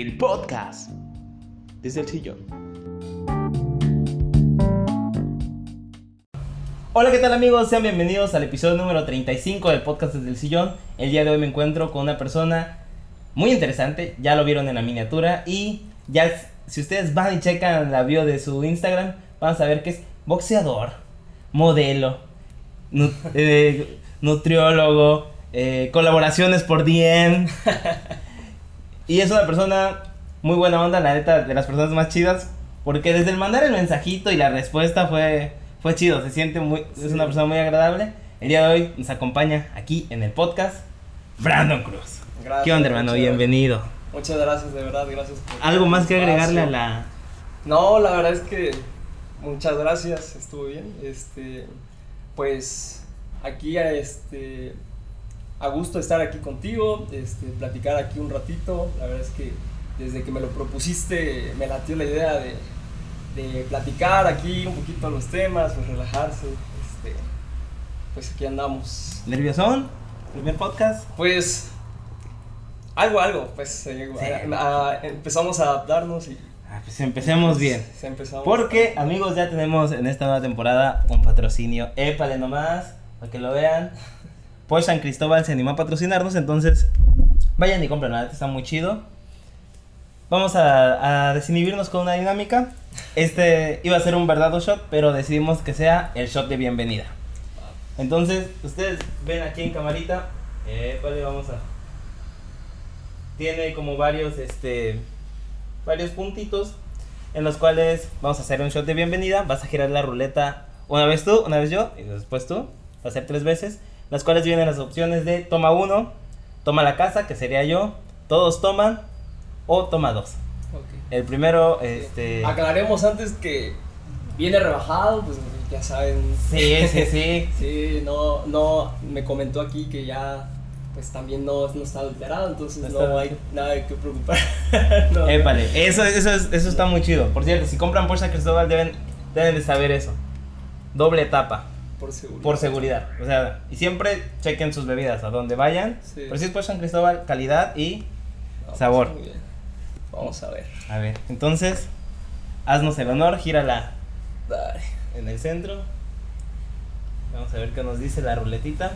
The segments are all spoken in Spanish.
el podcast desde el sillón. Hola, ¿qué tal amigos? Sean bienvenidos al episodio número 35 del podcast desde el sillón. El día de hoy me encuentro con una persona muy interesante, ya lo vieron en la miniatura y ya si ustedes van y checan la bio de su Instagram, van a saber que es boxeador, modelo, eh, nutriólogo, eh, colaboraciones por DM. y es una persona muy buena onda, la neta, de las personas más chidas. Porque desde el mandar el mensajito y la respuesta fue, fue chido, se siente muy, es una persona muy agradable. El día de hoy nos acompaña aquí en el podcast Brandon Cruz. Gracias, ¿Qué onda, hermano? muchas Bienvenido. Muchas gracias, de verdad, gracias por ¿Algo el más que agregarle a la... No, la verdad es que muchas gracias, estuvo bien. Este, pues aquí a este a gusto estar aquí contigo, este, platicar aquí un ratito. La verdad es que desde que me lo propusiste me latió la idea de, de platicar aquí un poquito los temas, pues relajarse. Este, pues aquí andamos. ¿Nerviosón? ¿Primer podcast? Pues algo, algo, pues eh, Sí. a- a- empezamos a adaptarnos y Ah, pues empecemos bien. se empezamos Porque, amigos, ya tenemos en esta nueva temporada un patrocinio. Épale nomás, para que lo vean. Pues San Cristóbal se animó a patrocinarnos, entonces vayan y compren, está muy chido. Vamos a, desinhibirnos con una dinámica. Este iba a ser un verdadero shot, pero decidimos que sea el shot de bienvenida. Entonces, ustedes ven aquí en camarita. Épale, vamos a. Tiene como varios, este. Varios puntitos en los cuales vamos a hacer un shot de bienvenida. Vas a girar la ruleta una vez tú, una vez yo, y después tú. Va a ser tres veces. Las cuales vienen las opciones de toma uno, toma la casa, que sería yo, todos toman, o toma dos. Ok. El primero, este. Aclaremos antes que viene rebajado, pues ya saben. Sí, sí, sí. Sí, no, no, me comentó aquí que ya, pues también no, no está adulterado, entonces No no, hay nada de qué preocupar. No, Épale, eso, eso, es- eso está muy chido. Por cierto, si compran por San Cristóbal deben, deben de saber eso. Doble etapa, Por seguridad. por seguridad. O sea, y siempre chequen sus bebidas a donde vayan. Sí. Pero si es por San Cristóbal, calidad y... No, pues, sabor. muy bien. Vamos a ver. A ver, entonces, haznos el honor, gírala Dale. en el centro. Vamos a ver qué nos dice la ruletita.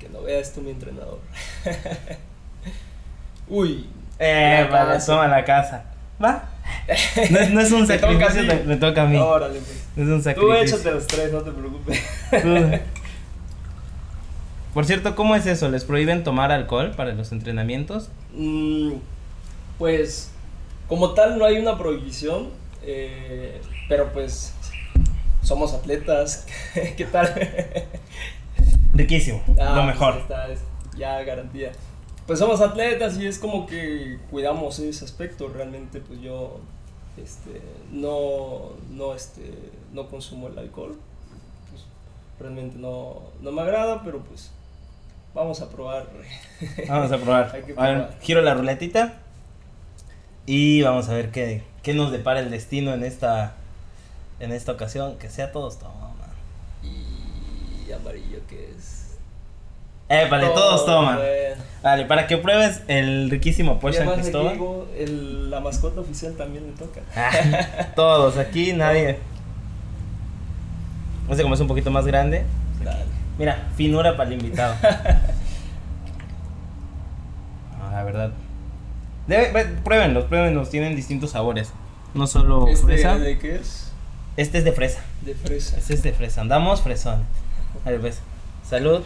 Que no vea esto mi entrenador. Uy. Eh, La vale, toma la casa. ¿Va? No es, no es un toca sacrificio, me, toca a mí. Órale, pues. No es un Tú sacrificio. échate los tres, no te preocupes. Tú- Por cierto, ¿cómo es eso? ¿Les prohíben tomar alcohol para los entrenamientos? Mm, pues, como tal, no hay una prohibición, eh, pero pues, somos atletas. ¿Qué tal? Riquísimo, Ah, lo pues, mejor. esta es ya garantía. Pues somos atletas y es como que cuidamos ese aspecto. Realmente, pues yo este, no, no, este, no consumo el alcohol. Pues, realmente no, no me agrada, pero pues vamos a probar. Vamos a probar. Hay que A ver, giro la ruletita y vamos a ver qué, qué nos depara el destino en esta en esta ocasión. Que sea todos toman. Y amarillo que es. Eh, vale, todos toman. Vale, para que pruebes el riquísimo Porsche San Cristóbal. digo, el- la mascota oficial también le toca. Ah, todos, aquí nadie. No sé cómo es un poquito más grande. Dale. Mira, finura para el invitado. No, la verdad. Debe, ve- pruébenlos, pruébenlos, tienen distintos sabores. No solo ¿Este fresa. de qué es? Este es de fresa. De fresa. Este es de fresa. Andamos fresón. A ver, pues. Salud.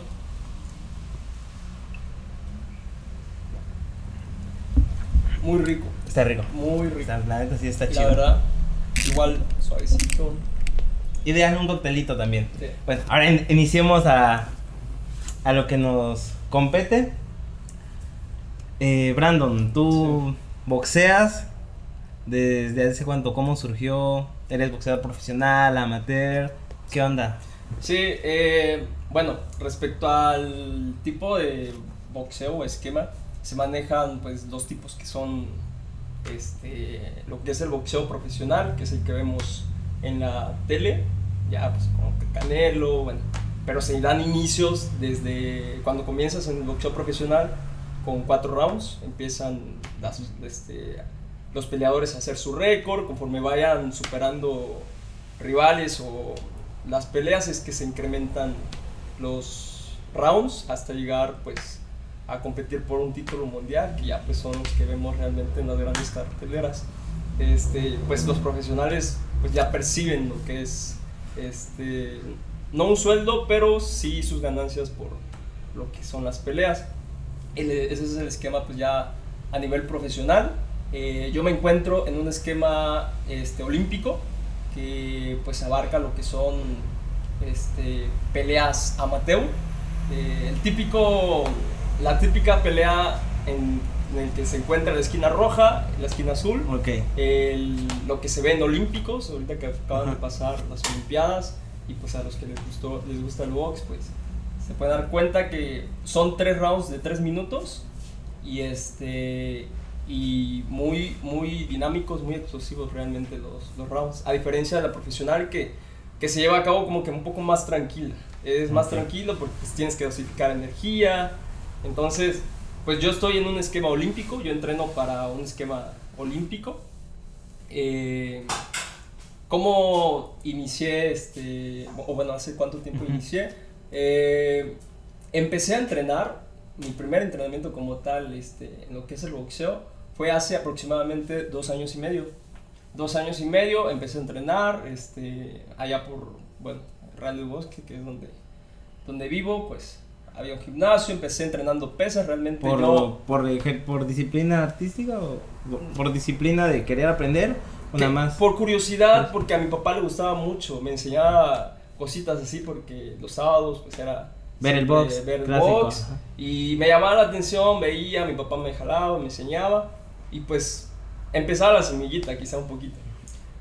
Muy rico. Está rico. Muy rico. Está, la neta sí está La chido. verdad, igual suavecito. Ideal un coctelito también. Sí. Bueno, ahora in- iniciemos a, a lo que nos compete. Eh, Brandon, tú boxeas. ¿Desde hace cuánto? ¿Cómo surgió? ¿Eres boxeador profesional, amateur? ¿Qué onda? Sí, eh, bueno, respecto al tipo de boxeo o esquema, se manejan pues dos tipos que son este, lo que es el boxeo profesional, que es el que vemos en la tele, ya pues como que Canelo, bueno, pero se dan inicios desde cuando comienzas en el boxeo profesional con cuatro rounds, empiezan este, los peleadores a hacer su récord, conforme vayan superando rivales o las peleas es que se incrementan los rounds hasta llegar pues a competir por un título mundial, que ya pues son los que vemos realmente en las grandes carteleras. Este, pues los profesionales pues ya perciben lo que es este no un sueldo, pero sí sus ganancias por lo que son las peleas. ese es el esquema pues ya a nivel profesional. Eh, yo me encuentro en un esquema este, olímpico que pues abarca lo que son este, peleas amateur. Eh, el típico, la típica pelea en, el que se encuentra la esquina roja, la esquina azul, okay. lo que se ve en olímpicos, ahorita que acaban de pasar las olimpiadas, y pues a los que les, gustó, les gusta el box, pues se pueden dar cuenta que son tres rounds de tres minutos y este y muy muy dinámicos, muy explosivos realmente los, los rounds, a diferencia de la profesional que, que se lleva a cabo como que un poco más tranquila. Es más tranquilo porque pues, tienes que dosificar energía. Entonces, pues yo estoy en un esquema olímpico, yo entreno para un esquema olímpico. Eh, ¿Cómo inicié, este, o bueno, hace cuánto tiempo inicié? Eh, empecé a entrenar, mi primer entrenamiento como tal este, en lo que es el boxeo fue hace aproximadamente dos años y medio. Dos años y medio empecé a entrenar, este, allá por, bueno, Bosque, que es donde, donde vivo, pues había un gimnasio, empecé entrenando pesas, realmente por, yo... Por, por disciplina artística o por disciplina de querer aprender más. Por curiosidad, porque a mi papá le gustaba mucho, me enseñaba cositas así porque los sábados pues era ver el box, ver el box y me llamaba la atención, veía, mi papá me jalaba, me enseñaba y pues empezaba la semillita quizá un poquito.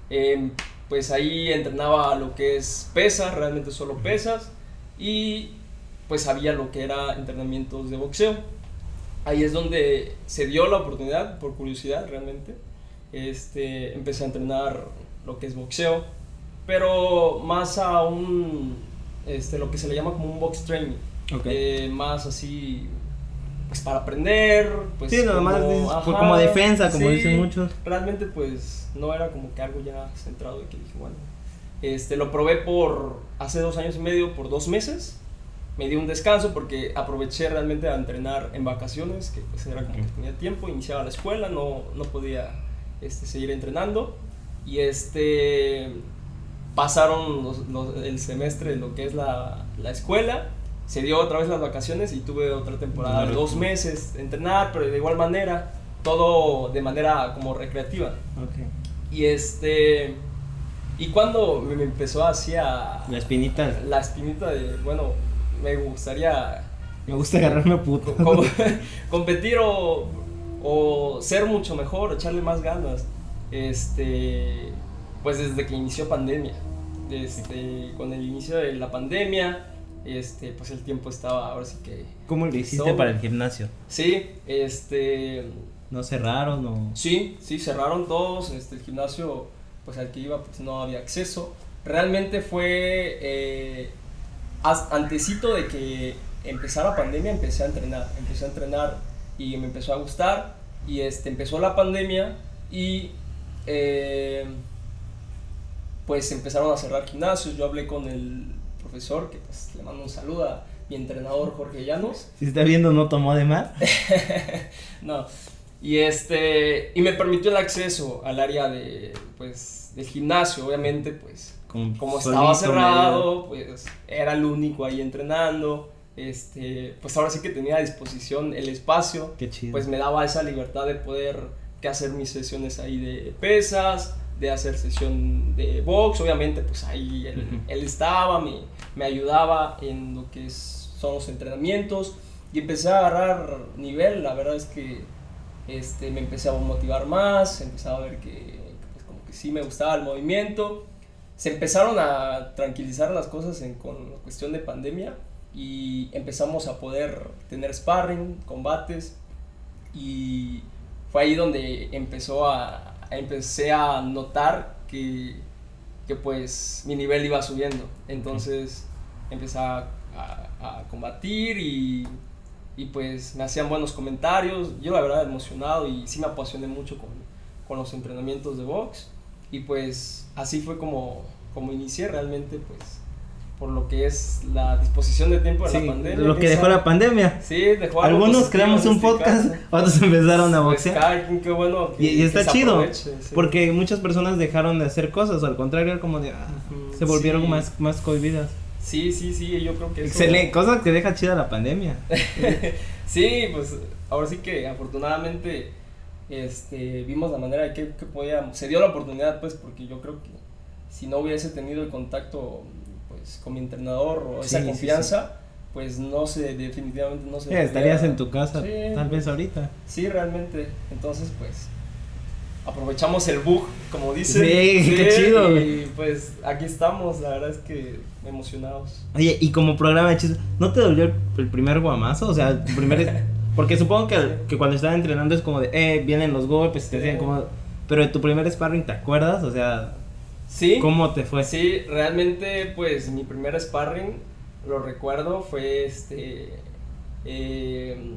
Em, pues ahí entrenaba lo que es pesas, realmente solo pesas y pues sabía lo que era entrenamientos de boxeo. Ahí es donde se dio la oportunidad, por curiosidad realmente, este, empecé a entrenar lo que es boxeo, pero más a un, este, lo que se le llama como un box training. Eh, más así, pues para aprender, pues... Sí, nada más como defensa, como dicen muchos. Realmente pues no era como que algo ya centrado y que dije, bueno, este, lo probé por hace dos años y medio, por dos meses. Me di un descanso porque aproveché realmente a entrenar en vacaciones, que pues era como que tenía tiempo, iniciaba la escuela, no, no podía este, seguir entrenando. Y este, pasaron el semestre lo que es la, la, escuela, se dio otra vez las vacaciones y tuve otra temporada de dos meses de entrenar, pero de igual manera, todo de manera como recreativa. Y este... Y cuando me empezó hacia... La espinita. La espinita de, bueno, me gustaría... Me gusta agarrarme a puto. competir o o ser mucho mejor, echarle más ganas. Este, pues desde que inició pandemia, este, con el inicio de la pandemia, este, pues el tiempo estaba ahora sí que... ¿Cómo lo hiciste para el gimnasio? Sí, este... ¿No cerraron o...? Sí, sí, cerraron todos, este, el gimnasio pues al que iba pues no había acceso. Realmente fue eh, antesito de que empezara pandemia, empecé a entrenar, empecé a entrenar y me empezó a gustar y este, empezó la pandemia y eh, pues empezaron a cerrar gimnasios. Yo hablé con el profesor, que pues le mando un saludo a mi entrenador Jorge Llanos. Si está viendo, no tomó de más. no. Y este y me permitió el acceso al área de pues del gimnasio, obviamente, pues como, estaba cerrado, pues era el único ahí entrenando este, pues ahora sí que tenía a disposición el espacio, pues me daba esa libertad de poder que hacer mis sesiones ahí de pesas, de hacer sesión de box, obviamente pues ahí él, estaba, me, me, ayudaba en lo que son los entrenamientos. Y empecé a agarrar nivel, la verdad es que este, me empecé a motivar más, empezaba a ver que pues, como que sí me gustaba el movimiento, se empezaron a tranquilizar las cosas en, con cuestión de pandemia, y empezamos a poder tener sparring, combates y fue ahí donde empezó a, empecé a notar que, que, pues mi nivel iba subiendo. Entonces empecé a, a combatir y, y, pues me hacían buenos comentarios. Yo la verdad emocionado y sí me apasioné mucho con, con los entrenamientos de box. Y pues así fue como, como inicié realmente pues por lo que es la disposición de tiempo de la pandemia. Lo que dejó la pandemia. Sí, dejó Algunos creamos un este podcast, otros empezaron a pues, boxear. qué bueno. y, está chido, porque muchas personas dejaron de hacer cosas, al contrario, como de, ah, se volvieron más, más cohibidas. Sí, sí, sí, yo creo que eso... Excelente, cosa que deja chida la pandemia. sí, pues ahora sí que afortunadamente este, vimos la manera de que, que podíamos, se dio la oportunidad pues porque yo creo que si no hubiese tenido el contacto pues, con mi entrenador o esa confianza, pues no sé, definitivamente no sé. estarías en tu casa, tal vez ahorita. Sí, realmente. Entonces, pues, aprovechamos el bug, como dice. Sí, qué chido. Y pues aquí estamos, la verdad es que emocionados. Oye, y como programa de chistes, ¿no te dolió el, primer guamazo? O sea, el primer... porque supongo que, que cuando estaba entrenando es como de, eh, vienen los golpes, te como... Pero de tu primer sparring, ¿te acuerdas? O sea, Sí. ¿Cómo te fue? Sí, realmente, pues mi primer sparring, lo recuerdo, fue este. Eh,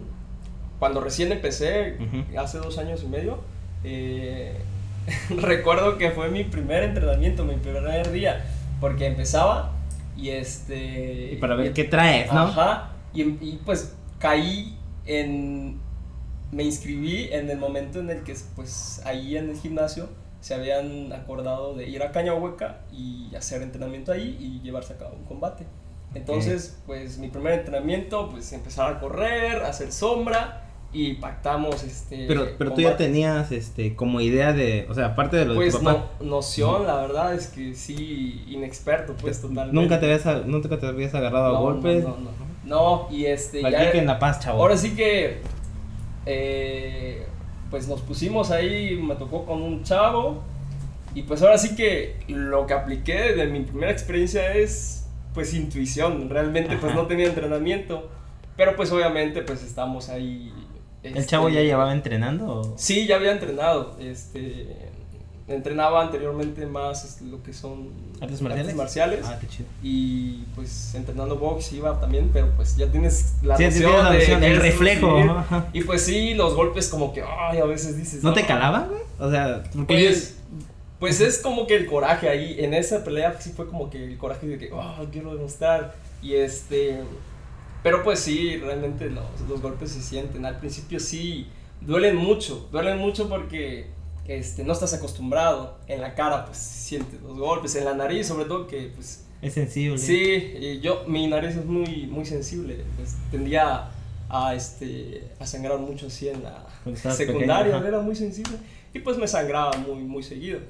cuando recién empecé, hace dos años y medio, eh, recuerdo que fue mi primer entrenamiento, mi primer día, porque empezaba y este... Y para ver qué traes, ¿no? Ajá, y, y, pues caí en... Me inscribí en el momento en el que pues ahí en el gimnasio se habían acordado de ir a Cañahueca y hacer entrenamiento ahí y llevarse a cabo un combate. Entonces, pues mi primer entrenamiento, pues empezar a correr, hacer sombra y pactamos este pero pero tú ya tenías este como idea de o sea aparte de lo pues de tu papá, no, noción la verdad es que sí inexperto pues totalmente. nunca te habías nunca te habías agarrado a golpes. no, no, no, y este ya, en la paz chavo ahora sí que eh, pues nos pusimos ahí, me tocó con un chavo. Y pues ahora sí que lo que apliqué de mi primera experiencia es pues intuición. Realmente pues no tenía entrenamiento. Pero pues obviamente pues estamos ahí. ¿El chavo ya este, llevaba entrenando? Sí, ya había entrenado. Este, entrenaba anteriormente más lo que son artes marciales. marciales ah, qué chido. Y pues entrenando box iba también, pero pues ya tienes la sí, noción, de, el reflejo. Y pues sí, los golpes como que ay, a veces dices, ¿No, te calaban, güey? O sea, porque pues, pues es como que el coraje ahí en esa pelea sí fue como que el coraje de que oh, quiero demostrar y este pero pues sí, realmente los, los golpes se sienten. Al principio sí duelen mucho, duelen mucho porque este, no estás acostumbrado. En la cara, pues sientes los golpes, en la nariz, sobre todo que, pues. Es sensible. Sí, yo, mi nariz es muy, muy sensible. Pues, tendía a, este, a sangrar mucho así en la secundaria, era muy sensible. Y pues me sangraba muy, muy seguido.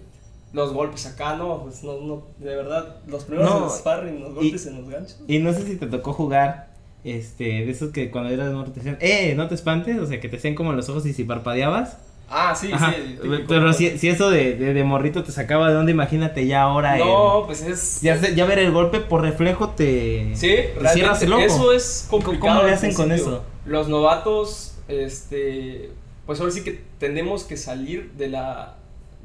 Los golpes acá, no, pues no, no, de verdad, los primeros no, sparring, los golpes en los ganchos. Y no sé si te tocó jugar, este, de esos que cuando eras morro te decían, eh, no te espantes, o sea, que te hacían como los ojos y si parpadeabas. Ah, sí, sí. Pero si, si, eso de, de, morrito te sacaba de dónde, imagínate ya ahora. No, pues es. Ya, ya, ver el golpe por reflejo te. Sí, te cierras el ojo. Eso es complicado. ¿Cómo le hacen con eso? Los novatos, este. Pues ahora sí que tenemos que salir de la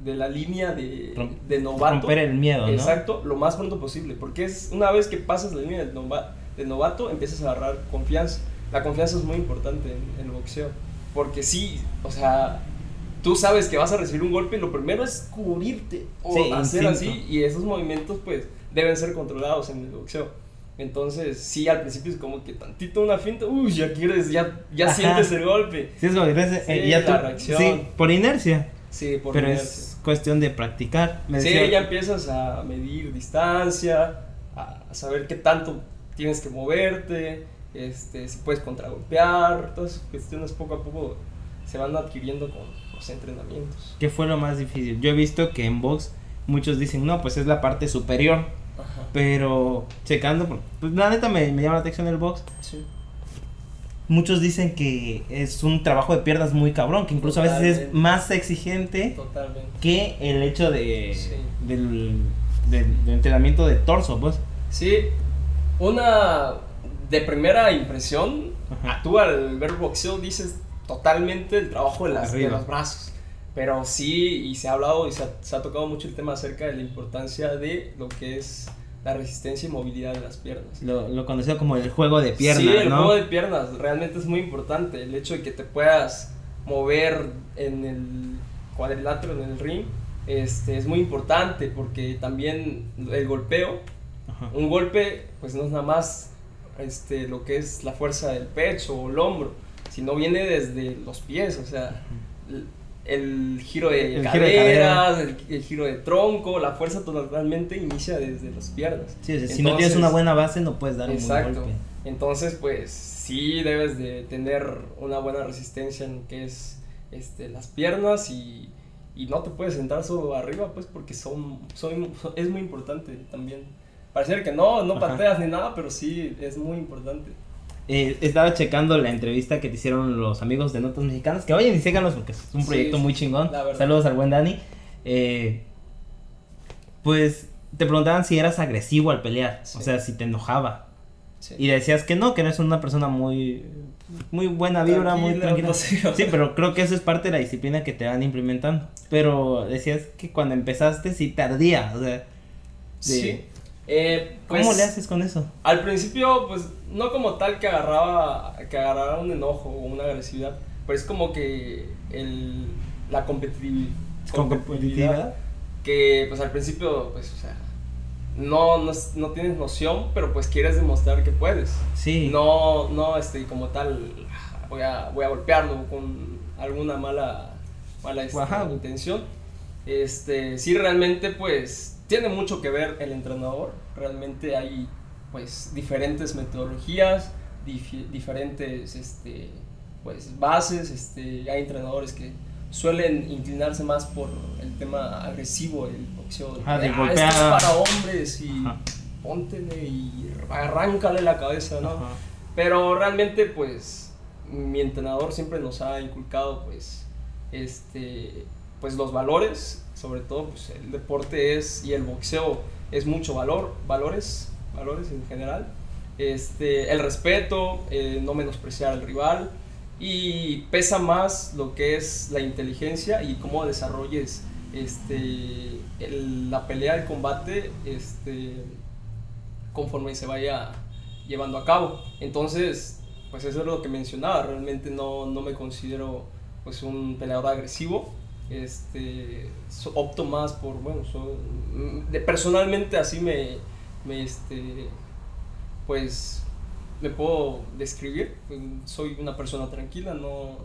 de la línea de, de novato. Romper el miedo, ¿no? Exacto, lo más pronto posible. Porque es una vez que pasas la línea del novato, novato empiezas a agarrar confianza. La confianza es muy importante en, en el boxeo. Porque sí, o sea, tú sabes que vas a recibir un golpe y lo primero es cubrirte o hacer así y esos movimientos pues deben ser controlados en el boxeo. Entonces, sí, al principio es como que tantito una finta, uy, ya quieres, ya, ya sientes el golpe. Sí, es como eh, ya la reacción. Sí, por inercia. Sí, por Pero es cuestión de practicar. sí, ya empiezas a medir distancia, a saber qué tanto tienes que moverte, este, si puedes contragolpear, todas esas cuestiones poco a poco se van adquiriendo con, entrenamientos. ¿Qué fue lo más difícil? Yo he visto que en box muchos dicen, no, pues es la parte superior. Pero checando, pues la neta me, llama la atención el box. Muchos dicen que es un trabajo de piernas muy cabrón, que incluso a veces es más exigente que el hecho de, del, entrenamiento de torso, pues. Sí, una de primera impresión, tú al ver boxeo dices, totalmente el trabajo de, las, de los brazos. Pero sí, y se ha hablado y se ha, tocado mucho el tema acerca de la importancia de lo que es la resistencia y movilidad de las piernas. Lo, lo conocido como el juego de piernas, Sí, el ¿no? juego de piernas realmente es muy importante. El hecho de que te puedas mover en el cuadrilátero, en el ring, este, es muy importante porque también el golpeo, Ajá. un golpe, pues no es nada más este, lo que es la fuerza del pecho o el hombro, sino viene desde los pies, o sea, el, el giro de El giro de caderas, el, el giro de tronco, la fuerza totalmente inicia desde las piernas. Sí, o sea, si no tienes una buena base no puedes dar un buen Exacto. golpe. Entonces, pues sí debes de tener una buena resistencia en lo que es este, las piernas y, y no te puedes sentar solo arriba, pues porque son, son, son- es muy importante también. Parecer que no, no Ajá. pateas ni nada, pero sí es muy importante. Eh, estaba checando la entrevista que te hicieron los amigos de Notas Mexicanas, que vayan y síganos porque es un proyecto sí, muy chingón. Saludos al buen Dani. Eh, pues te preguntaban si eras agresivo al pelear, o sea, si te enojaba. Sí. Y decías que no, que eres una persona muy muy buena vibra, muy Tranquila. Sí, pero creo que eso es parte de la disciplina que te van implementando. Pero decías que cuando empezaste sí tardía, o sea, de- Sí. Eh, ¿cómo pues, le haces con eso? Al principio, pues, no como tal que agarraba, que agarrara un enojo o una agresividad, pero es como que el, la competitivi- ¿Competitividad? que pues al principio, pues, o sea, no, no, no tienes noción, pero pues quieres demostrar que puedes. Sí. No, no, este, como tal, voy a, voy a golpearlo con alguna mala, mala este, intención. Este, sí, realmente, pues, tiene mucho que ver el entrenador. Realmente hay, pues, diferentes metodologías, diferentes, este, pues, bases. Este, hay entrenadores que suelen inclinarse más por el tema agresivo del boxeo. Ajá, de "Ah, golpear". esto es para hombres y Ajá. póntele y arráncale la cabeza, ¿no? Ajá. Pero realmente, pues, mi entrenador siempre nos ha inculcado, pues, este, pues los valores, sobre todo, pues, el deporte es, y el boxeo es mucho valor, valores, valores en general, este, el respeto, eh, no menospreciar al rival, y pesa más lo que es la inteligencia y cómo desarrolles, este, el- la pelea, el combate, este, conforme se vaya llevando a cabo. Entonces, pues eso es lo que mencionaba, realmente no, no me considero pues un peleador agresivo. Este, so- opto más por, bueno, so- mm, de- personalmente así me, me, este, pues, me puedo describir. Soy una persona tranquila, no,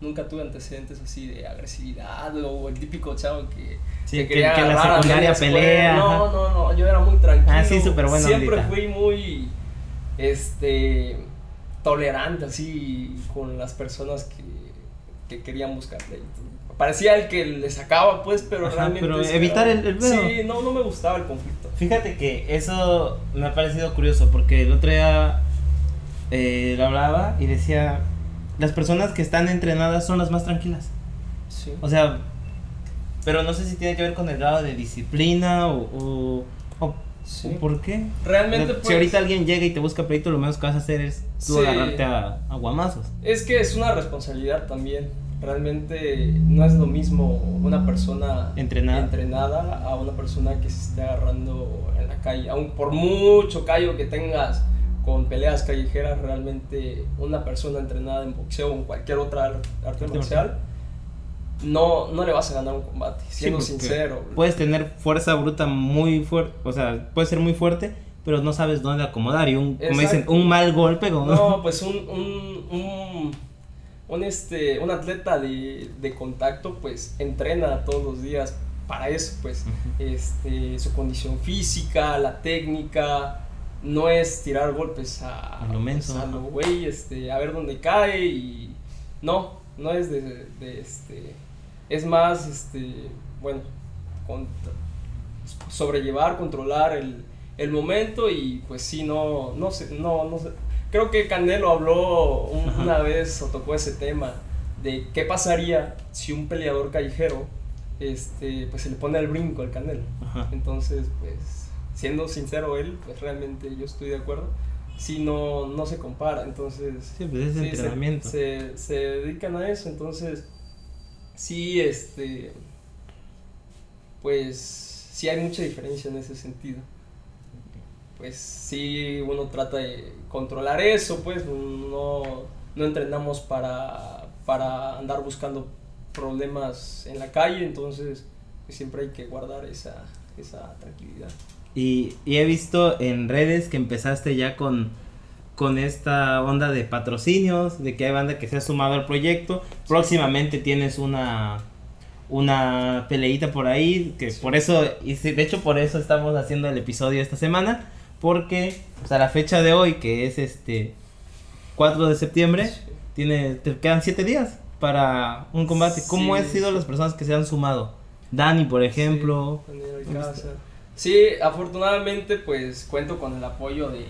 nunca tuve antecedentes así de agresividad o el típico chavo que, Sí, que que, quería que la secundaria pelea. No, no, no, yo era muy tranquilo. Ah, sí, súper buena Siempre fui muy este tolerante así con las personas que, que querían buscar pleito. Parecía el que le sacaba, pues, pero Ajá, realmente. pero evitar era- el- el pedo. Sí, no, no me gustaba el conflicto. Fíjate que eso me ha parecido curioso porque el otro día eh, lo hablaba y decía, las personas que están entrenadas son las más tranquilas. Sí. O sea, pero no sé si tiene que ver con el grado de disciplina o, o, o- Sí. por qué. Realmente, si pues, ahorita alguien llega y te busca pleito, lo menos que vas a hacer es tú Sí. agarrarte a, a guamazos. Es que es una responsabilidad también. Realmente no es lo mismo una persona Entrenada. entrenada a una persona que se esté agarrando en la calle. Aun por mucho callo que tengas con peleas callejeras, realmente una persona entrenada en boxeo o en cualquier otra ar- arte marcial, no, no le vas a ganar un combate, siendo Sí, sincero. Puedes tener fuerza bruta muy fuerte, o sea, puedes ser muy fuerte, pero no sabes dónde acomodar y un, como dicen, Exacto. un mal golpe No, pues un, un, un, un, este, un atleta de, de contacto pues entrena todos los días para eso, pues este, su condición física, la técnica, no es tirar golpes a, lo menso, pues, a lo güey, este, a ver dónde cae y no, no es de, de, este, es más, este, bueno, contra- sobrellevar, controlar el, el momento y pues sí, no, no sé, no, no sé. Creo que Canelo habló un- una vez o tocó ese tema de qué pasaría si un peleador callejero, este, pues se le pone el brinco al Canelo. Ajá. Entonces, pues, siendo sincero él, pues realmente yo estoy de acuerdo. Si no, no se compara, entonces Sí, pues es Sí, se- entrenamiento. Se, se dedican a eso, entonces sí, este, pues sí hay mucha diferencia en ese sentido. Pues sí, uno trata de controlar eso, pues no, no entrenamos para, para andar buscando problemas en la calle, entonces pues, siempre hay que guardar esa, esa tranquilidad. Y, y he visto en redes que empezaste ya con, con esta onda de patrocinios, de que hay banda que se ha sumado al proyecto. Próximamente tienes una una peleita por ahí, que por eso, y de hecho por eso estamos haciendo el episodio esta semana, porque o sea, la fecha de hoy, que es este 4 de septiembre, tiene, te quedan 7 días para un combate. ¿Cómo han sido las personas que se han sumado? Dani, por ejemplo. Sí, afortunadamente pues cuento con el apoyo de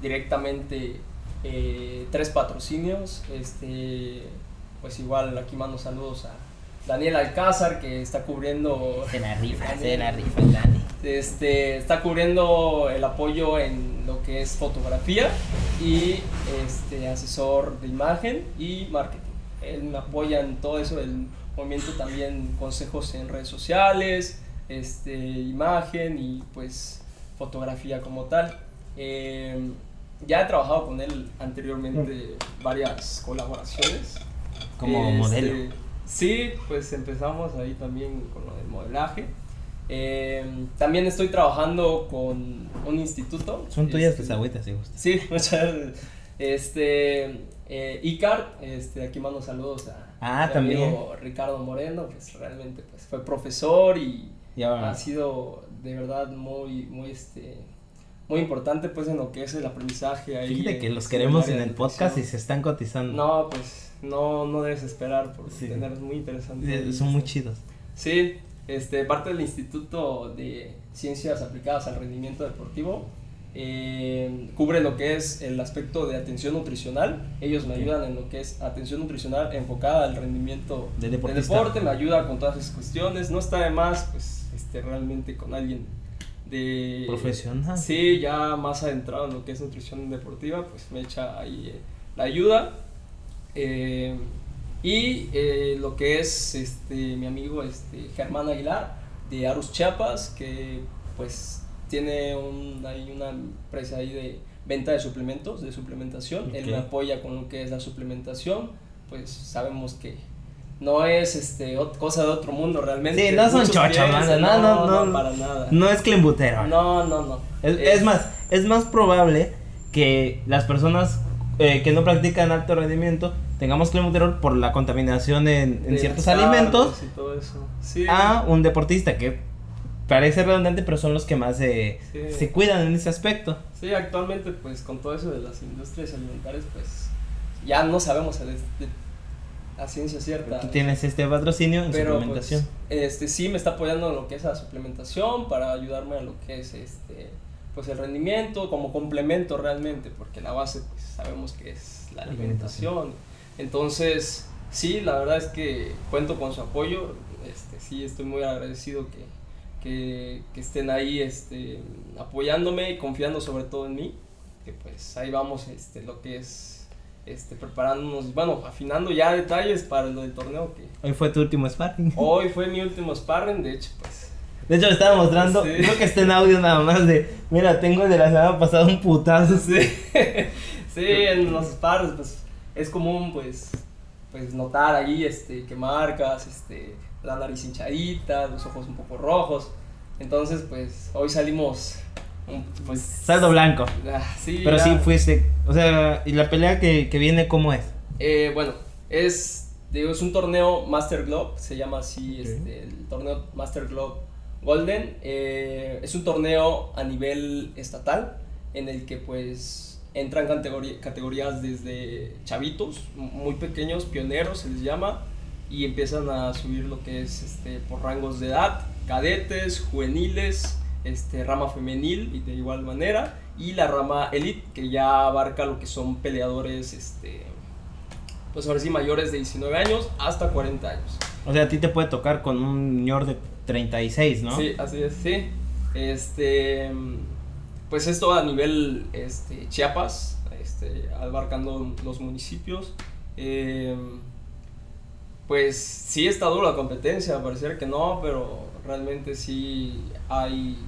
directamente eh, tres patrocinios. Este, pues igual aquí mando saludos a Daniel Alcázar, que está cubriendo. Se la rifa, se la rifa Dani. Este, está cubriendo el apoyo en lo que es fotografía y este, asesor de imagen y marketing. Él me apoya en todo eso, el movimiento también, consejos en redes sociales, este, imagen y pues fotografía como tal. Em, ya he trabajado con él anteriormente varias colaboraciones. Como este, modelo Sí, pues empezamos ahí también con lo del modelaje. Eh, también estoy trabajando con un instituto. Son tuyas este, las agüitas, si gusta. Sí, muchas gracias. Este, eh, ICAR, este, aquí mando saludos a ah, también. Ricardo Moreno, que realmente pues, fue profesor y ha sido de verdad muy, muy, este, muy importante pues en lo que es el aprendizaje ahí. Fíjate que los queremos en el podcast y se están cotizando. No, pues no, no debes esperar por tener, muy interesante. son muy chidos. Sí, este, parte del Instituto de Ciencias Aplicadas al Rendimiento Deportivo eh, cubre lo que es el aspecto de atención nutricional. Ellos me ayudan en lo que es atención nutricional enfocada al rendimiento de deporte, me ayuda con todas esas cuestiones. No está de más, pues, este, realmente con alguien de... Profesional. Sí, ya más adentrado en lo que es nutrición deportiva, pues me echa ahí eh, la ayuda. Eh, y eh, lo que es este, mi amigo este, Germán Aguilar de Arus Chiapas, que pues tiene un, hay una empresa ahí de venta de suplementos, de suplementación. Él me apoya con lo que es la suplementación. Pues sabemos que no es este cosa de otro mundo realmente. Sí, no son chochos, no, no, no, no, para nada. No es clembutero. No, no, no. Es, es, más, es más probable que las personas eh, que no practican alto rendimiento tengamos clenbuterol por la contaminación en, en ciertos alimentos a un deportista que parece redundante pero son los que más se, se cuidan en ese aspecto. Sí actualmente pues con todo eso de las industrias alimentarias pues ya no sabemos a, ciencia cierta. Tú tienes este patrocinio en pero, suplementación. pues, este sí me está apoyando en lo que es la suplementación para ayudarme a lo que es este pues el rendimiento como complemento realmente, porque la base pues, sabemos que es la alimentación. Entonces, sí, la verdad es que cuento con su apoyo, este, sí, estoy muy agradecido que, que, que, estén ahí este, apoyándome y confiando sobre todo en mí, que pues ahí vamos este, lo que es este, preparándonos, bueno, afinando ya detalles para lo del torneo que... Hoy fue tu último sparring. Hoy fue mi último sparring, de hecho pues. De hecho, le estaba mostrando, creo que está en audio nada más de, mira, tengo el de la semana pasada un putazo. Sí, sí en los paros, pues, es común, pues, pues, notar ahí, este, que marcas, este, la nariz hinchadita, los ojos un poco rojos. Entonces, pues, hoy salimos, pues... Saldo blanco. Ah, sí, Pero sí fuiste, o sea, ¿y la pelea que, que viene cómo es? Eh, bueno, es, digo, es un torneo Master Globe, se llama así, este, el torneo Master Globe Golden eh, es un torneo a nivel estatal en el que pues entran categorías desde chavitos, muy pequeños, pioneros se les llama, y empiezan a subir lo que es este, por rangos de edad, cadetes, juveniles, este, rama femenil y de igual manera, y la rama elite que ya abarca lo que son peleadores, este, pues ahora sí mayores de 19 años hasta 40 años. O sea, a ti te puede tocar con un señor de 36, ¿no? Sí, así es, sí. Este, pues esto a nivel este, Chiapas, este, abarcando los municipios. Eh, pues sí está dura la competencia, pareciera que no, pero realmente sí hay,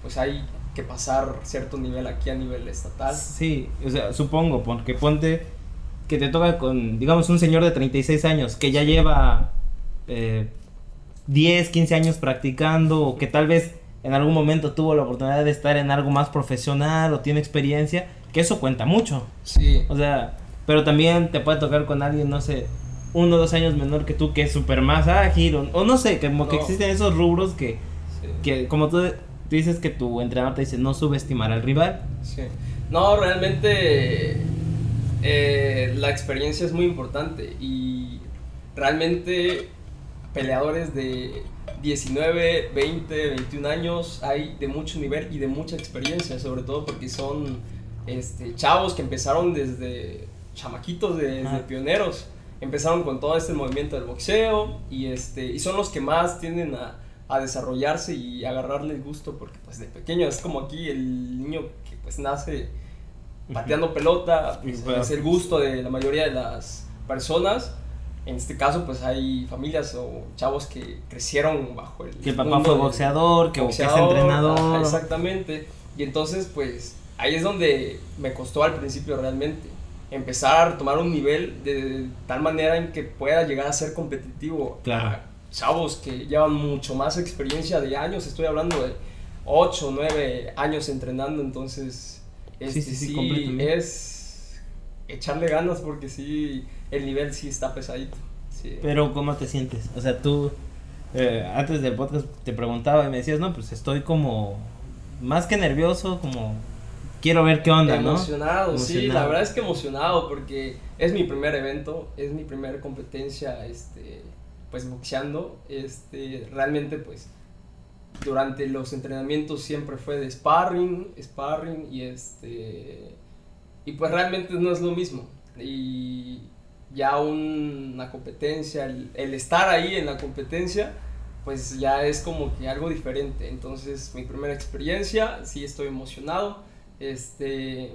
pues hay que pasar cierto nivel aquí a nivel estatal. Sí, o sea, supongo, porque ponte que te toca con, digamos, un señor de 36 años que ya lleva eh, 10, 15 años practicando o que tal vez en algún momento tuvo la oportunidad de estar en algo más profesional o tiene experiencia, que eso cuenta mucho. Sí. O sea, pero también te puede tocar con alguien, no sé, uno o dos años menor que tú, que es súper más ágil, o, o no sé, como que existen esos rubros que, sí. que como tú, tú dices que tu entrenador te dice no subestimar al rival. Sí. No, realmente eh, la experiencia es muy importante y realmente peleadores de 19, 20, 21 años hay de mucho nivel y de mucha experiencia, sobre todo porque son este, chavos que empezaron desde chamaquitos, desde pioneros. Empezaron con todo este movimiento del boxeo y, este, y son los que más tienden a, a desarrollarse y agarrarle el gusto porque pues de pequeño es como aquí el niño que pues nace pateando pelota, pues, es el gusto de la mayoría de las personas. En este caso pues hay familias o chavos que crecieron bajo el Que el papá fue boxeador, que, que es boxeador, entrenador. ajá, exactamente. Y entonces pues ahí es donde me costó al principio realmente empezar a tomar un nivel de tal manera en que pueda llegar a ser competitivo Claro. chavos que llevan mucho más experiencia de años, estoy hablando de 8 o 9 años entrenando, entonces este, sí, sí, sí, completamente. es echarle ganas porque sí, el nivel sí está pesadito. sí. Pero ¿cómo te sientes? O sea, tú eh, antes del podcast te preguntaba y me decías, no, pues estoy como más que nervioso, como quiero ver qué onda, ¿no? Emocionado, sí, Emocionado. la verdad es que emocionado porque es mi primer evento, es mi primera competencia, este, pues boxeando, este, realmente pues durante los entrenamientos siempre fue de sparring, sparring y este, y pues realmente no es lo mismo y ya una competencia, el, el estar ahí en la competencia, pues ya es como que algo diferente, entonces mi primera experiencia, sí estoy emocionado, este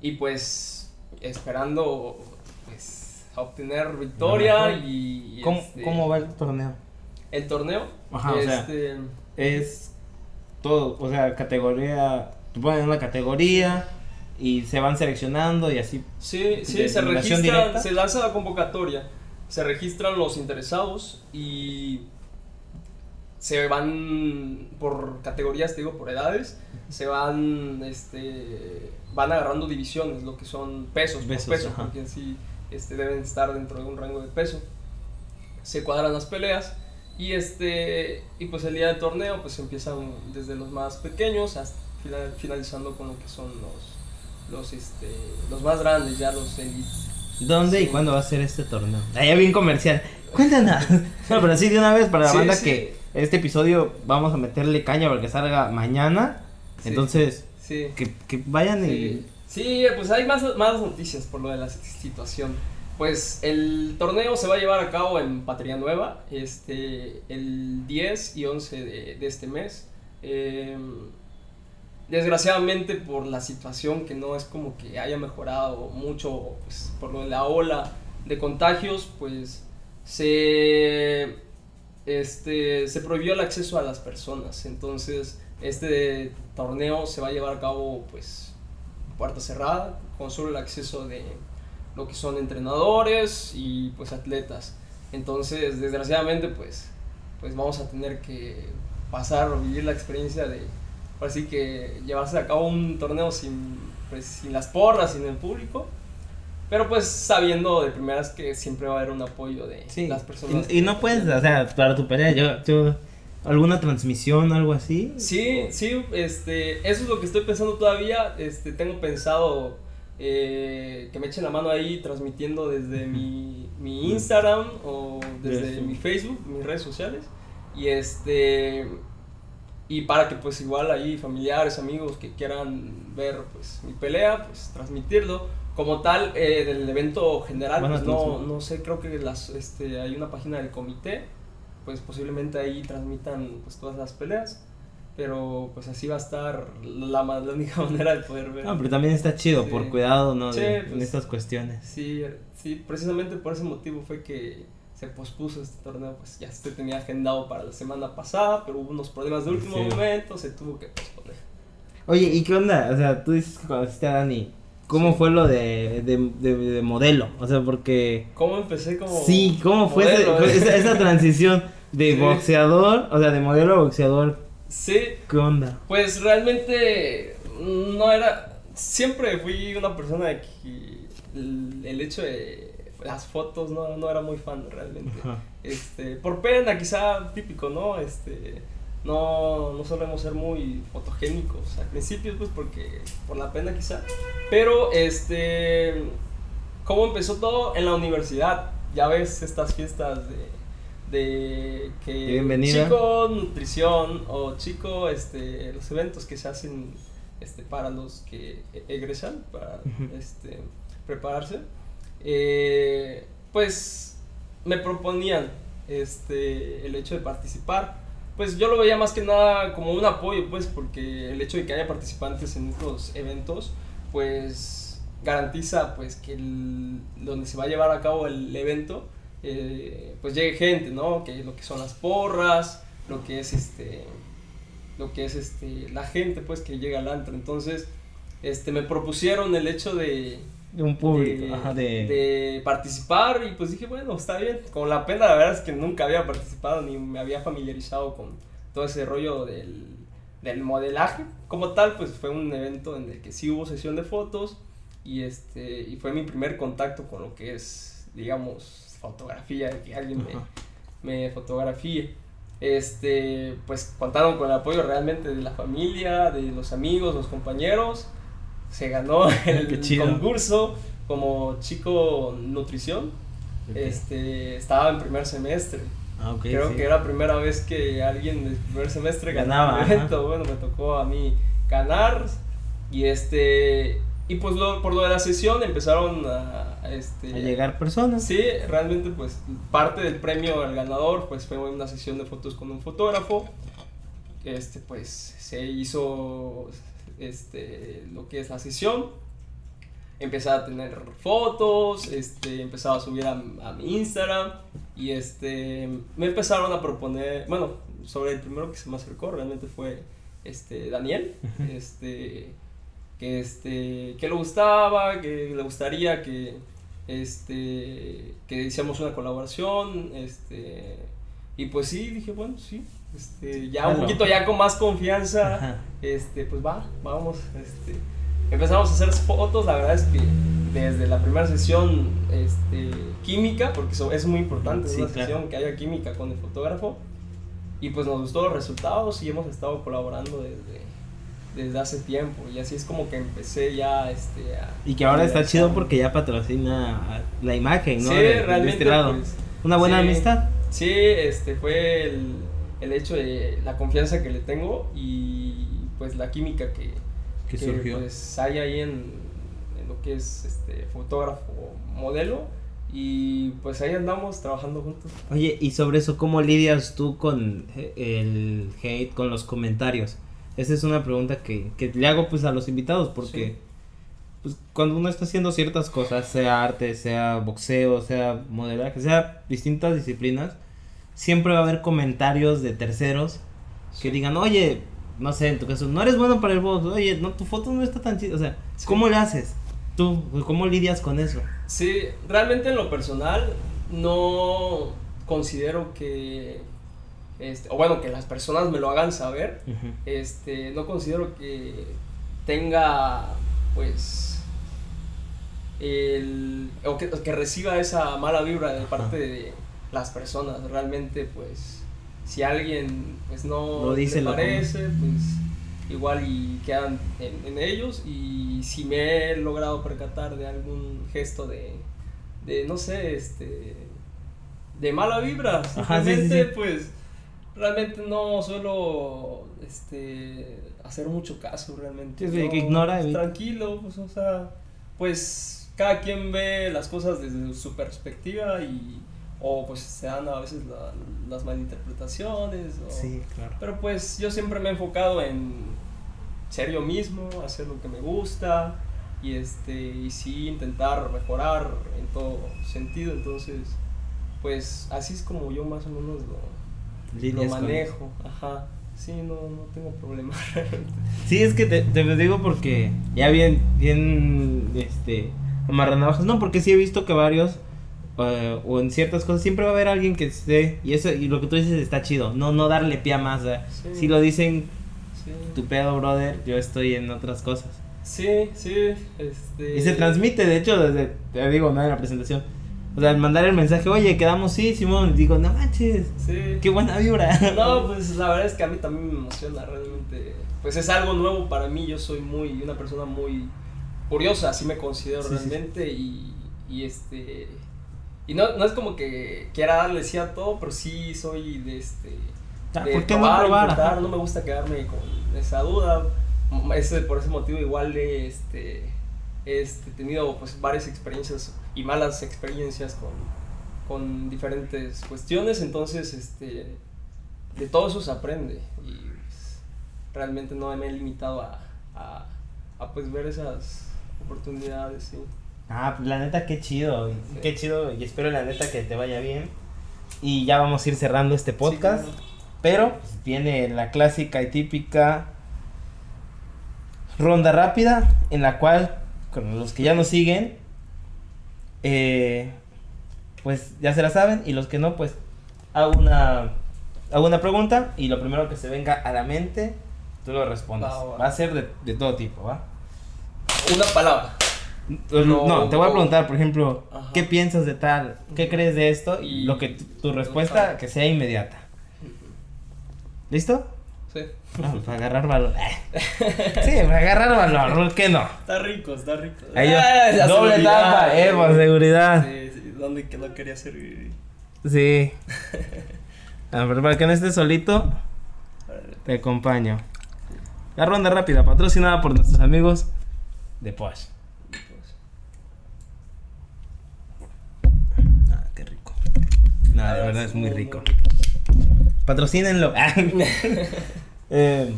y pues esperando pues obtener victoria y ¿Cómo, este, cómo va el torneo? el torneo Ajá, o sea, este Es todo, o sea, categoría, te ponen una categoría y se van seleccionando y así. sí sí se registra directa. se lanza la convocatoria se registran los interesados y se van por categorías te digo por edades se van este van agarrando divisiones lo que son pesos Pesos, peso ajá. porque en sí este deben estar dentro de un rango de peso se cuadran las peleas y este y pues el día del torneo pues empiezan desde los más pequeños hasta fina- finalizando con lo que son los los este los más grandes ya los elites ¿Dónde y cuándo va a ser este torneo? Ya bien comercial. Cuéntanos. No, pero sí, de una vez para la Sí, banda sí. que este episodio vamos a meterle caña para que salga mañana. Entonces, que, que vayan Sí, y. sí, pues hay más, más noticias por lo de la situación. Pues el torneo se va a llevar a cabo en Patria Nueva, este, el 10 y 11 de, de este mes. Eh, desgraciadamente por la situación que no es como que haya mejorado mucho, pues, por lo de la ola de contagios, pues se, este, se prohibió el acceso a las personas. Entonces, este torneo se va a llevar a cabo, pues, puerta cerrada, con solo el acceso de lo que son entrenadores y pues atletas. Entonces, desgraciadamente, pues, pues vamos a tener que pasar o vivir la experiencia de, así que llevarse a cabo un torneo sin, pues, sin las porras, sin el público. Pero pues sabiendo de primeras que siempre va a haber un apoyo de Sí. las personas. Y, y no puedes, o sea, para tu pelea, yo, yo- alguna transmisión, algo así. Sí, sí, este, eso es lo que estoy pensando todavía. Este, tengo pensado eh, que me echen la mano ahí transmitiendo desde mi, mi Instagram o desde Desde- mi Facebook, mis redes sociales. Y este y para que pues igual ahí familiares, amigos que quieran ver pues mi pelea, pues transmitirlo. Como tal, eh, del evento general, pues no, no sé, creo que las, este, hay una página del comité, pues posiblemente ahí transmitan pues todas las peleas. Pero pues así va a estar la, la única manera de poder ver. No, pero también está chido, Sí. por cuidado, ¿no? Sí, de- en pues. estas cuestiones. Sí, sí, precisamente por ese motivo fue que se pospuso este torneo, pues ya se tenía agendado para la semana pasada, pero hubo unos problemas de último Sí. momento, se tuvo que posponer. Oye, ¿y qué onda? O sea, tú dices que conociste a Dani. ¿Cómo Sí. fue lo de, de, de, de modelo? O sea, porque... ¿Cómo empecé como Sí, ¿cómo fue, modelo, fue eh? esa, esa transición de Sí. boxeador, o sea, de modelo a boxeador? Sí, ¿Qué onda? Pues realmente no era. Siempre fui una persona que el, el hecho de las fotos no, no era muy fan realmente. Ajá. Este, por pena, quizá típico, ¿no? Este, no, no solemos ser muy fotogénicos al principio, pues porque por la pena quizá. Pero, este, ¿cómo empezó todo? En la universidad. Ya ves estas fiestas de, de que Bienvenida. chico nutrición o chico, este, los eventos que se hacen este, para los que e- egresan, para este, prepararse. Eh, pues me proponían este, el hecho de participar. Pues yo lo veía más que nada como un apoyo, pues, porque el hecho de que haya participantes en estos eventos, pues garantiza pues que donde se va a llevar a cabo el evento, eh, pues llegue gente, ¿no? Que lo que son las porras, lo que es este, lo que es este, la gente, pues, que llega al antro. Entonces, este, me propusieron el hecho de, De un público, de, ajá, de... de participar y pues dije, bueno, está bien. Con la pena, la verdad es que nunca había participado ni me había familiarizado con todo ese rollo del, del modelaje. Como tal, pues fue un evento en el que sí hubo sesión de fotos y, este, y fue mi primer contacto con lo que es, digamos, fotografía, de que alguien Ajá. me, me fotografíe. Este, pues contaron con el apoyo realmente de la familia, de los amigos, los compañeros. Se ganó el concurso como chico nutrición. Este, estaba en primer semestre. Ah, Creo sí. que era la primera vez que alguien del primer semestre ganaba Ganaba, el evento. Bueno, me tocó a mí ganar. Y este. Y pues lo- por lo de la sesión empezaron a, a, este, A llegar personas. Sí, realmente pues parte del premio al ganador pues fue una sesión de fotos con un fotógrafo. Este pues se hizo este lo que es la sesión. Empecé a tener fotos, este empezaba a subir a, a mi Instagram y este me empezaron a proponer, bueno, sobre el primero que se me acercó realmente fue este Daniel, este que este que le gustaba, que le gustaría que este que hiciéramos una colaboración, este y pues sí, dije, bueno, sí, este ya un poquito ya con más confianza, Ajá. este pues va, vamos, este empezamos a hacer fotos, la verdad es que desde la primera sesión este química, porque eso es muy importante, Sí, una claro. sesión que haya química con el fotógrafo y pues nos gustó los resultados y hemos estado colaborando desde desde hace tiempo y así es como que empecé ya este a Y que ahora está chido porque ya patrocina la imagen, ¿no? Sí, De- de realmente este lado. pues, Una buena sí. amistad. Sí, este fue el, el hecho de la confianza que le tengo y pues la química que, Que surgió. pues hay ahí en, en lo que es este fotógrafo modelo y pues ahí andamos trabajando juntos. Oye, y sobre eso, ¿cómo lidias tú con eh, el hate, con los comentarios? Esa es una pregunta que, que le hago pues a los invitados porque Sí. pues cuando uno está haciendo ciertas cosas, sea arte, sea boxeo, sea modelaje, sea distintas disciplinas, siempre va a haber comentarios de terceros que digan, oye, no sé, en tu caso, no eres bueno para el box, oye, no, tu foto no está tan chida, o sea, Sí. ¿cómo le haces? ¿Tú, cómo lidias con eso? Sí, realmente en lo personal no considero que este, o bueno, que las personas me lo hagan saber, este, no considero que tenga, pues, el, o que, que reciba esa mala vibra de parte de las personas. Realmente, pues, si alguien, pues, no Lo dice, le parece, pues, igual y quedan en, en ellos. Y si me he logrado percatar de algún gesto de, de no sé, este, de mala vibra, Ajá, sí, sí, simplemente, sí. pues, realmente no suelo este hacer mucho caso realmente. No, que ignora, pues, tranquilo, pues o sea, pues cada quien ve las cosas desde su perspectiva y o pues se dan a veces la- las malinterpretaciones o- Sí, claro. pero pues yo siempre me he enfocado en ser yo mismo, hacer lo que me gusta y este y sí intentar mejorar en todo sentido, entonces pues así es como yo más o menos lo, lo manejo, ajá. Sí, no, no tengo problema. Sí, es que te, te digo porque ya bien, bien, este, amarranavajas. No, porque sí he visto que varios, eh, o en ciertas cosas, siempre va a haber alguien que esté, y eso, y lo que tú dices está chido, no, no darle pie a más. Sí. Si lo dicen, Sí. tu pedo, brother, yo estoy en otras cosas. Sí, sí, este... Y se transmite, de hecho, desde, te digo, ¿no? En la presentación. O sea, al mandar el mensaje, oye, quedamos, sí, Simón, digo, no manches, Sí. qué buena vibra. No, pues la verdad es que a mí también me emociona realmente. Pues es algo nuevo para mí, yo soy muy, una persona muy curiosa, así me considero realmente y, y este... Y no, no es como que quiera darle sí a todo, pero sí soy de este... Ah, de ¿Por qué no probar? intentar, no me gusta quedarme con esa duda. M- Ese, por ese motivo igual he este, este, tenido pues varias experiencias y malas experiencias con, con diferentes cuestiones, entonces este, de todo eso se aprende y pues, realmente no me he limitado a, a, a, pues ver esas oportunidades. Sí. Ah, pues la neta, qué chido. Sí. qué chido, y espero la neta que te vaya bien. Y ya vamos a ir cerrando este podcast. Sí, claro. Pero pues, viene la clásica y típica ronda rápida en la cual, con los que ya nos siguen, eh, pues ya se la saben y los que no, pues hago una, hago una pregunta y lo primero que se venga a la mente, tú lo respondes. Va, va. Va a ser de, de todo tipo, ¿va? Una palabra. No, No, te voy a preguntar, por ejemplo, Ajá. ¿qué piensas de tal? ¿Qué crees de esto? Y lo que tu, tu respuesta que sea inmediata. ¿Listo? Sí. Ah, para agarrar valor. Sí, para agarrar valor, ¿por qué no? Está rico, está rico. Ahí yo, Ah, doble tapa, eh, por seguridad. Sí, sí, ¿dónde que lo quería servir? Sí. A ver, para que no estés solito, te acompaño. La ronda rápida, patrocinada por nuestros amigos de Posh. No, de verdad es muy rico. Patrocínenlo. eh,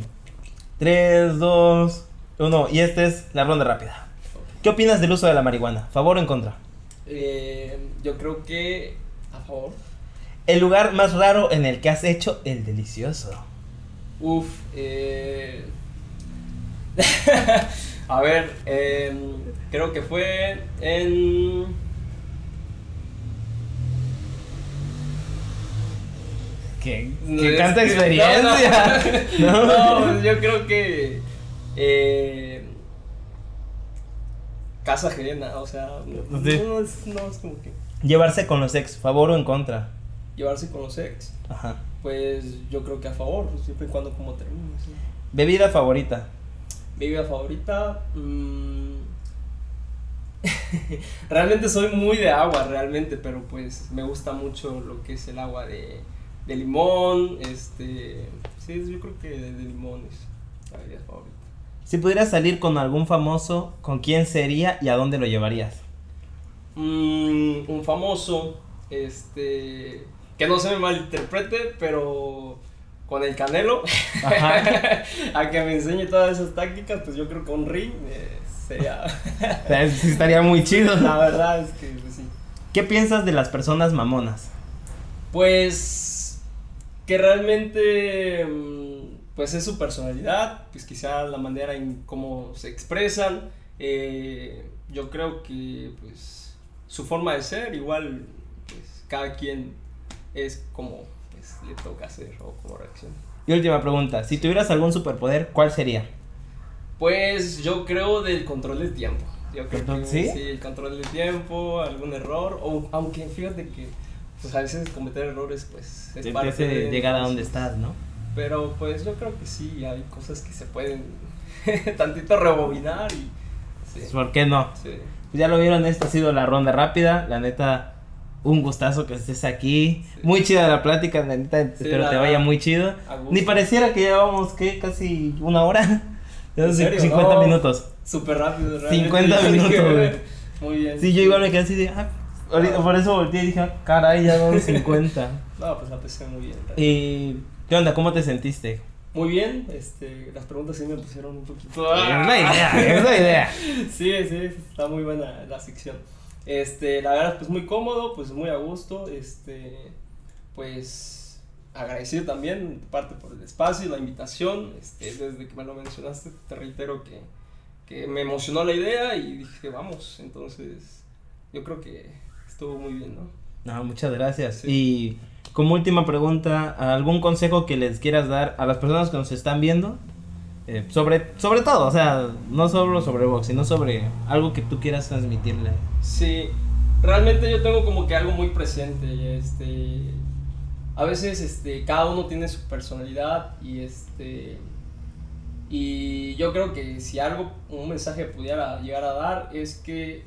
3, 2, 1. Y esta es la ronda rápida. ¿Qué opinas del uso de la marihuana? ¿Favor o en contra? Eh, yo creo que a favor. El lugar más raro en el que has hecho el delicioso. Uf, eh... a ver, em, creo que fue en... Que, canta experiencia. No, ¿no? no, pues yo creo que... eh, casa ajena, o sea, no, Sí. no es, no es como que Llevarse con los ex, favor o en contra. llevarse con los ex. Ajá. Pues yo creo que a favor, siempre y cuando como termine. sí. Bebida favorita. Bebida favorita. mm, realmente soy muy de agua, realmente, pero pues me gusta mucho lo que es el agua de, de limón. Este. Sí, yo creo que de, de limón es la bebida favorita. Si pudieras salir con algún famoso, ¿con quién sería y a dónde lo llevarías? Mm, un famoso, este. Que no se me malinterprete, pero con el canelo. Ajá. a que me enseñe todas esas tácticas, pues yo creo que un ring eh, sería. Sí estaría muy chido. La verdad es que pues, sí. ¿Qué piensas de las personas mamonas? Pues que realmente mm, pues es su personalidad, pues quizá la manera en cómo se expresan. eh, yo creo que pues su forma de ser igual pues cada quien es como pues, le toca hacer o como reacciona. Y última pregunta, si tuvieras algún superpoder, ¿cuál sería? Pues yo creo del control del tiempo. Yo creo ¿Control- que sí? el control del tiempo, algún error, o aunque fíjate que pues a veces cometer errores pues es Te parte de- llegar a donde estás, ¿no? Pero pues yo creo que sí, hay cosas que se pueden tantito rebobinar y sí. Pues, ¿Por qué no? sí. Pues ya lo vieron, esta ha sido la ronda rápida. La neta, un gustazo que estés aquí. Sí. Muy chida la plática, la neta, espero la te vaya muy chido. Ni pareciera que llevamos, ¿qué? Casi una hora. ¿En serio? 50 No. minutos. Súper rápido, realmente. 50 Yo dije, minutos, güey. Muy bien. Sí, yo igual me quedé así de, ah, por eso volteé y dije, ah, caray, ya vamos 50. No, pues la pesé muy bien. ¿Y qué onda? ¿Cómo te sentiste? Muy bien, este, las preguntas sí me pusieron un poquito. Es la idea, es la idea. Sí, sí, está muy buena la sección. Este, la verdad, pues muy cómodo, pues muy a gusto. Este, pues agradecido también, parte por el espacio y la invitación. Este, desde que me lo mencionaste, te reitero que, que me emocionó la idea y dije, vamos. Entonces, yo creo que estuvo muy bien, ¿no? No, muchas gracias. Y como última pregunta, ¿algún consejo que les quieras dar a las personas que nos están viendo? Eh, sobre, sobre todo, o sea, no solo sobre box, sino sobre algo que tú quieras transmitirle. Sí, realmente yo tengo como que algo muy presente. Este, a veces este, cada uno tiene su personalidad y este y yo creo que si algo, un mensaje pudiera llegar a dar es que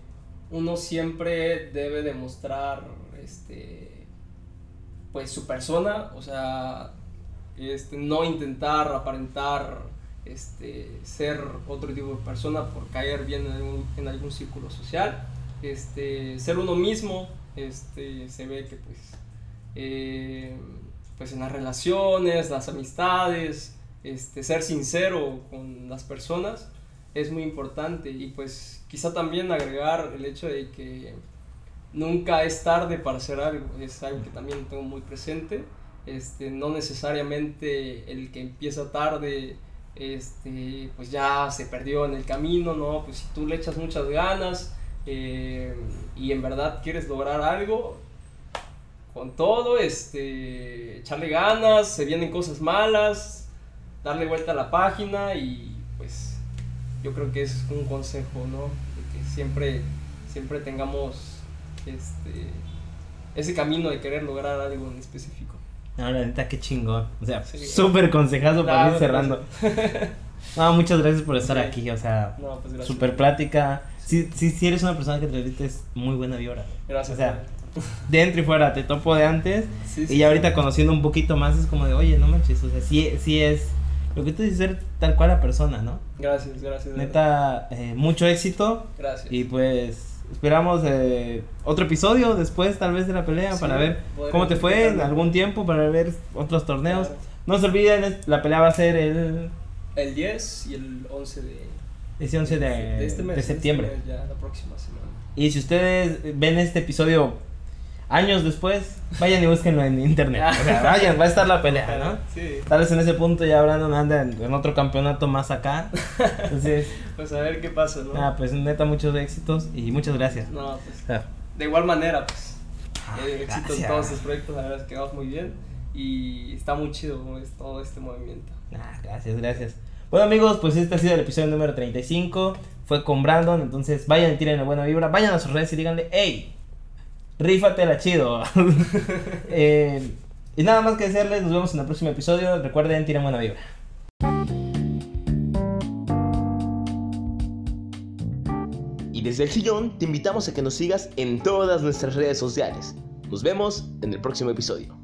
uno siempre debe demostrar este pues su persona, o sea, este, no intentar aparentar este, ser otro tipo de persona por caer bien en algún, círculo social, este, ser uno mismo, este, se ve que pues eh, pues en las relaciones, las amistades, este, ser sincero con las personas es muy importante y pues quizá también agregar el hecho de que nunca es tarde para hacer algo, es algo que también tengo muy presente, este, no necesariamente el que empieza tarde este, pues ya se perdió en el camino, ¿no? Pues si tú le echas muchas ganas eh, y en verdad quieres lograr algo, con todo, este, echarle ganas, se vienen cosas malas, darle vuelta a la página y yo creo que es un consejo, ¿no? De que siempre, siempre tengamos este, ese camino de querer lograr algo en específico. No, la neta, qué chingón. O sea, súper consejazo para ir cerrando. no, muchas gracias por estar aquí. O sea, no, pues súper plática. Si, eres una persona que te es muy buena vibra. Gracias. O sea, dentro y fuera, te topo de antes. y ya ahorita conociendo un poquito más es como de, oye, no manches, o sea, sí, sí es lo que tú dices ser tal cual la persona, ¿no? Gracias, gracias. Neta, eh, mucho éxito. Gracias. Y pues esperamos eh, otro episodio después tal vez de la pelea para ver cómo te fue en algún tiempo, para ver otros torneos. No se olviden, la pelea va a ser el... El 10 y el 11 de... Ese 11 de, este mes, de septiembre. Este ya, la próxima semana. Y si ustedes ven este episodio años después, vayan y búsquenlo en internet. O sea, vayan, va a estar la pelea, ¿no? Sí. Tal vez en ese punto ya Brandon anda en, otro campeonato más acá. Entonces. pues a ver qué pasa, ¿no? Ah, pues neta, muchos éxitos y muchas gracias. No, pues. De igual manera, pues. Ah, eh, éxito en todos sus proyectos, la verdad es que vamos muy bien. Y está muy chido todo este movimiento. Ah, gracias, gracias. Bueno amigos, pues este ha sido el episodio número 35. Fue con Brandon, entonces vayan y tiren la buena vibra. Vayan a sus redes y díganle, hey, rífatela chido. Eh, y nada más que decirles, nos vemos en el próximo episodio. Recuerden, tiren buena vibra. Y desde el sillón te invitamos a que nos sigas en todas nuestras redes sociales. Nos vemos en el próximo episodio.